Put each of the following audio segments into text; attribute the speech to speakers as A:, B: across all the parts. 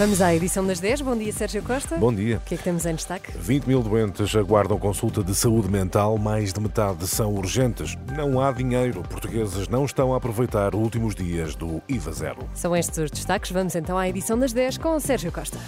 A: Vamos à edição das 10. Bom dia, Sérgio Costa.
B: Bom dia.
A: O que é que temos em destaque?
B: 20 mil doentes aguardam consulta de saúde mental, mais de metade são urgentes. Não há dinheiro. Portugueses não estão a aproveitar os últimos dias do IVA zero.
A: São estes os destaques. Vamos então à edição das 10 com o Sérgio Costa.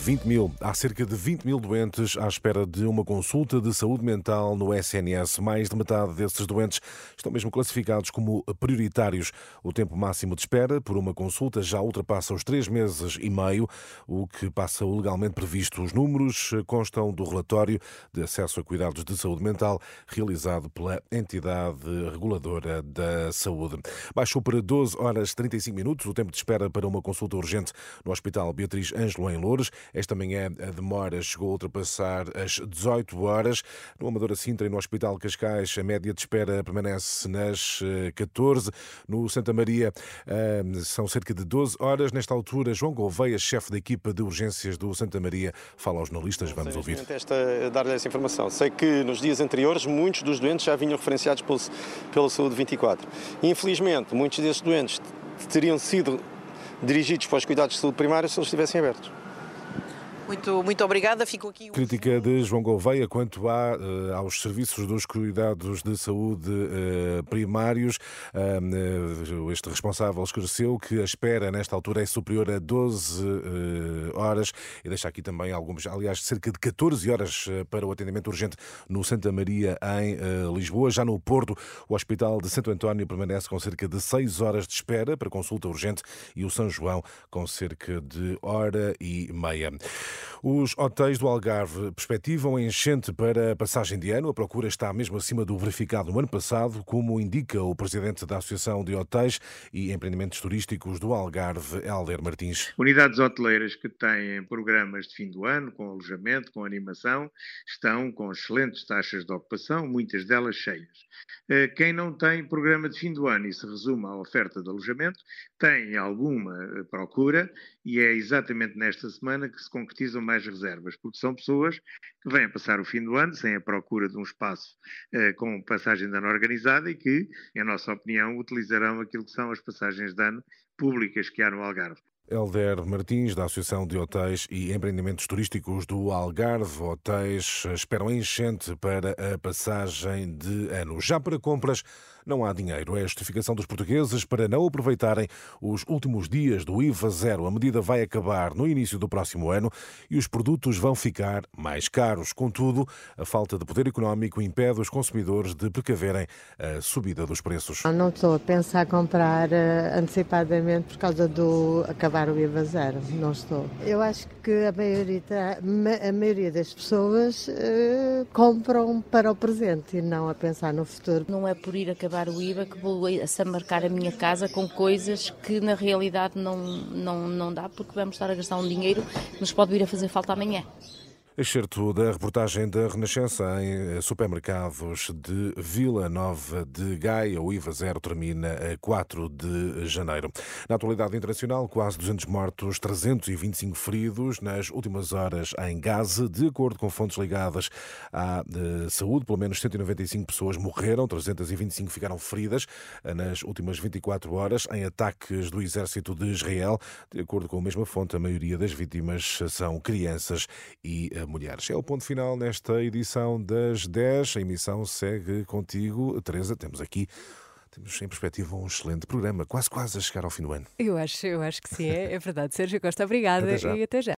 B: 20 mil. Há cerca de 20 mil doentes à espera de uma consulta de saúde mental no SNS. Mais de metade desses doentes estão mesmo classificados como prioritários. O tempo máximo de espera por uma consulta já ultrapassa os três meses e meio, o que passa o legalmente previsto. Os números constam do relatório de acesso a cuidados de saúde mental realizado pela entidade reguladora da saúde. Baixou para 12 horas 35 minutos o tempo de espera para uma consulta urgente no Hospital Beatriz Ângelo em Louros. Esta manhã a demora chegou a ultrapassar as 18 horas. No Amadora Sintra e no Hospital Cascais, a média de espera permanece nas 14. No Santa Maria são cerca de 12 horas. Nesta altura, João Gouveia, chefe da equipa de urgências do Santa Maria, fala aos jornalistas. Vamos ouvir.
C: Esta, dar-lhe essa informação. Sei que nos dias anteriores muitos dos doentes já vinham referenciados pelo, pela Saúde 24. Infelizmente, muitos desses doentes teriam sido dirigidos para os cuidados de saúde primária se eles estivessem abertos.
D: Muito, muito obrigada. Fico aqui.
B: Crítica de João Gouveia quanto a, uh, aos serviços dos cuidados de saúde uh, primários. Uh, este responsável esclareceu que a espera nesta altura é superior a 12 horas e deixa aqui também alguns, aliás, cerca de 14 horas para o atendimento urgente no Santa Maria, em Lisboa. Já no Porto, o Hospital de Santo António permanece com cerca de 6 horas de espera para consulta urgente e o São João com cerca de hora e meia. Os hotéis do Algarve perspectivam enchente para a passagem de ano. A procura está mesmo acima do verificado no ano passado, como indica o presidente da Associação de Hotéis e Empreendimentos Turísticos do Algarve, Helder Martins.
E: Unidades hoteleiras que têm programas de fim do ano, com alojamento, com animação, estão com excelentes taxas de ocupação, muitas delas cheias. Eh, quem não tem programa de fim do ano e se resume à oferta de alojamento, tem alguma eh, procura e é exatamente nesta semana que se concretizam mais reservas, porque são pessoas que vêm passar o fim do ano sem a procura de um espaço eh, com passagem de ano organizada e que, em nossa opinião, utilizarão aquilo que são as passagens de ano públicas que há no Algarve.
B: Helder Martins, da Associação de Hotéis e Empreendimentos Turísticos do Algarve. Hotéis esperam enchente para a passagem de ano. Já para compras, não há dinheiro. É a justificação dos portugueses para não aproveitarem os últimos dias do IVA zero. A medida vai acabar no início do próximo ano e os produtos vão ficar mais caros. Contudo, a falta de poder económico impede os consumidores de precaverem a subida dos preços.
F: Não estou a pensar comprar eh, antecipadamente por causa do acabar o IVA zero. Não estou. Eu acho que a maioria, a maioria das pessoas uh, compram para o presente e não a pensar no futuro.
G: Não é por ir acabar o IVA que vou a marcar a minha casa com coisas que na realidade não, não, não dá, porque vamos estar a gastar um dinheiro que nos pode vir a fazer falta amanhã.
B: Excerto da reportagem da Renascença em supermercados de Vila Nova de Gaia. O IVA zero termina a 4 de janeiro. Na atualidade internacional, quase 200 mortos, 325 feridos nas últimas horas em Gaza. De acordo com fontes ligadas à eh, saúde, pelo menos 195 pessoas morreram, 325 ficaram feridas eh, nas últimas 24 horas em ataques do exército de Israel. De acordo com a mesma fonte, a maioria das vítimas são crianças e eh, mulheres. É o ponto final nesta edição das 10. A emissão segue contigo. Teresa, temos aqui temos em perspectiva um excelente programa, quase quase a chegar ao fim do ano.
A: Eu acho, eu acho que sim, é, é verdade. Sérgio Costa, obrigada
B: até
A: e até já.